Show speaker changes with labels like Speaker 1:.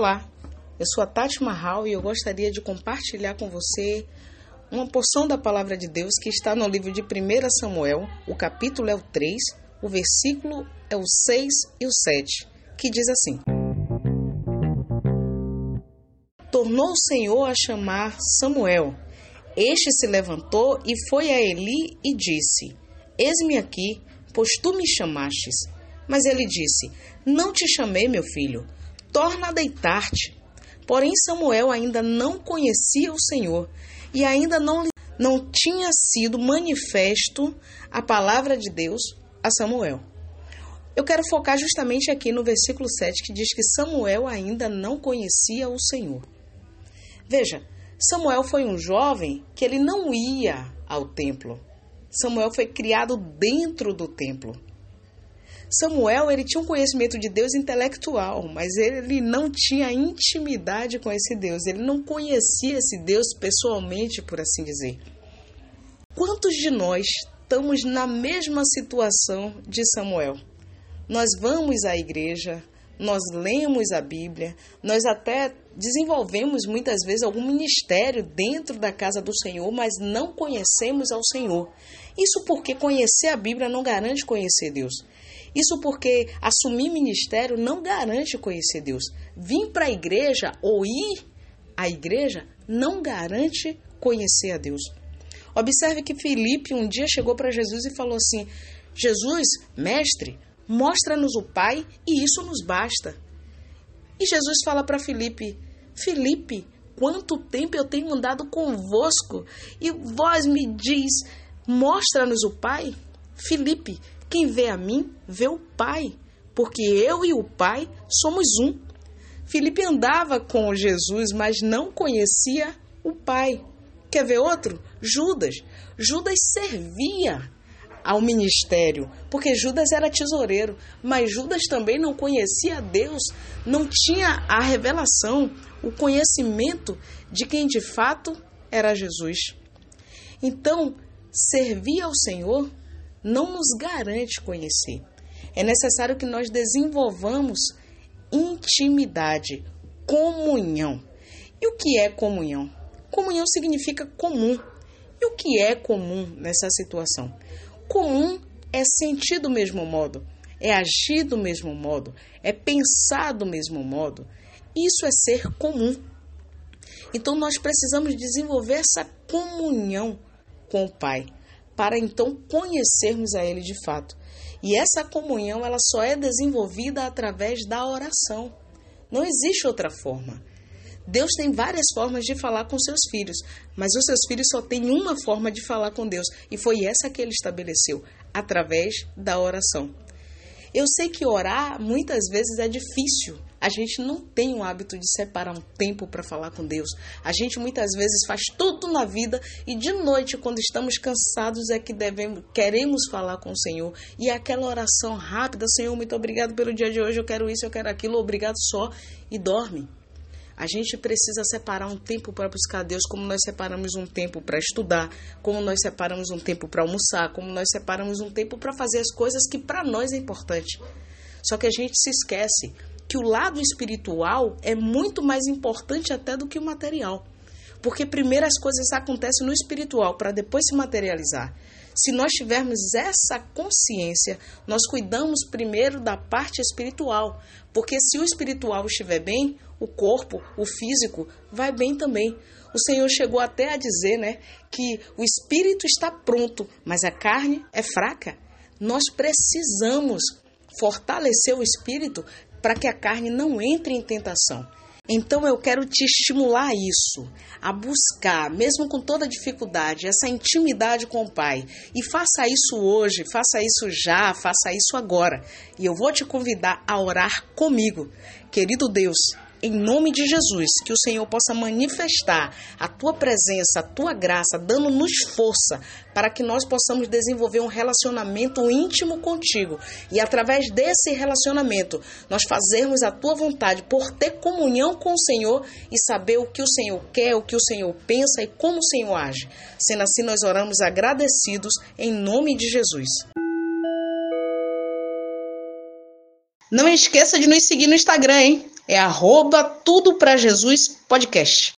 Speaker 1: Olá, eu sou a Tati Marral e eu gostaria de compartilhar com você uma porção da palavra de Deus que está no livro de 1 Samuel, o capítulo é o 3, o versículo é o 6 e o 7, que diz assim: Tornou o Senhor a chamar Samuel. Este se levantou e foi a Eli e disse: Eis-me aqui, pois tu me chamastes. Mas ele disse: Não te chamei, meu filho, torna a deitar-te. Porém, Samuel ainda não conhecia o Senhor e ainda não, não tinha sido manifesto a palavra de Deus a Samuel. Eu quero focar justamente aqui no versículo 7 que diz que Samuel ainda não conhecia o Senhor. Veja, Samuel foi um jovem que ele não ia ao templo. Samuel foi criado dentro do templo. Samuel ele tinha um conhecimento de Deus intelectual, mas ele não tinha intimidade com esse Deus. Ele não conhecia esse Deus pessoalmente, por assim dizer. Quantos de nós estamos na mesma situação de Samuel? Nós vamos à igreja, nós lemos a Bíblia, nós até desenvolvemos muitas vezes algum ministério dentro da casa do Senhor, mas não conhecemos ao Senhor. Isso porque conhecer a Bíblia não garante conhecer Deus. Isso porque assumir ministério não garante conhecer Deus. Vir para a igreja ou ir à igreja não garante conhecer a Deus. Observe que Felipe um dia chegou para Jesus e falou assim: Jesus, mestre, mostra-nos o Pai e isso nos basta. E Jesus fala para Felipe: Felipe, quanto tempo eu tenho andado convosco e vós me diz: mostra-nos o Pai? Felipe, quem vê a mim, vê o Pai, porque eu e o Pai somos um. Felipe andava com Jesus, mas não conhecia o Pai. Quer ver outro? Judas. Judas servia ao ministério, porque Judas era tesoureiro, mas Judas também não conhecia Deus, não tinha a revelação, o conhecimento de quem de fato era Jesus. Então, servir ao Senhor não nos garante conhecer. É necessário que nós desenvolvamos intimidade, comunhão. E o que é comunhão? Comunhão significa comum. E o que é comum nessa situação? Comum é sentir do mesmo modo, é agir do mesmo modo, é pensar do mesmo modo. Isso é ser comum. Então nós precisamos desenvolver essa comunhão com o Pai para então conhecermos a Ele de fato. E essa comunhão ela só é desenvolvida através da oração. Não existe outra forma. Deus tem várias formas de falar com seus filhos, mas os seus filhos só têm uma forma de falar com Deus, e foi essa que ele estabeleceu, através da oração. Eu sei que orar muitas vezes é difícil, a gente não tem o hábito de separar um tempo para falar com Deus. A gente muitas vezes faz tudo na vida e de noite, quando estamos cansados, é que devemos, queremos falar com o Senhor. E é aquela oração rápida, Senhor, muito obrigado pelo dia de hoje, eu quero isso, eu quero aquilo, obrigado só, e dorme. A gente precisa separar um tempo para buscar Deus, como nós separamos um tempo para estudar, como nós separamos um tempo para almoçar, como nós separamos um tempo para fazer as coisas que para nós é importante. Só que a gente se esquece que o lado espiritual é muito mais importante até do que o material. Porque primeiro as coisas acontecem no espiritual para depois se materializar. Se nós tivermos essa consciência, nós cuidamos primeiro da parte espiritual, porque se o espiritual estiver bem, o corpo, o físico vai bem também. O Senhor chegou até a dizer, né, que o espírito está pronto, mas a carne é fraca. Nós precisamos fortalecer o espírito para que a carne não entre em tentação. Então eu quero te estimular a isso, a buscar, mesmo com toda dificuldade, essa intimidade com o Pai. E faça isso hoje, faça isso já, faça isso agora. E eu vou te convidar a orar comigo. Querido Deus, em nome de Jesus, que o Senhor possa manifestar a tua presença, a tua graça, dando-nos força para que nós possamos desenvolver um relacionamento íntimo contigo e através desse relacionamento nós fazermos a tua vontade por ter comunhão com o Senhor e saber o que o Senhor quer, o que o Senhor pensa e como o Senhor age. Sendo assim, nós oramos agradecidos em nome de Jesus. Não esqueça de nos seguir no Instagram, hein? É arroba tudo para Jesus podcast.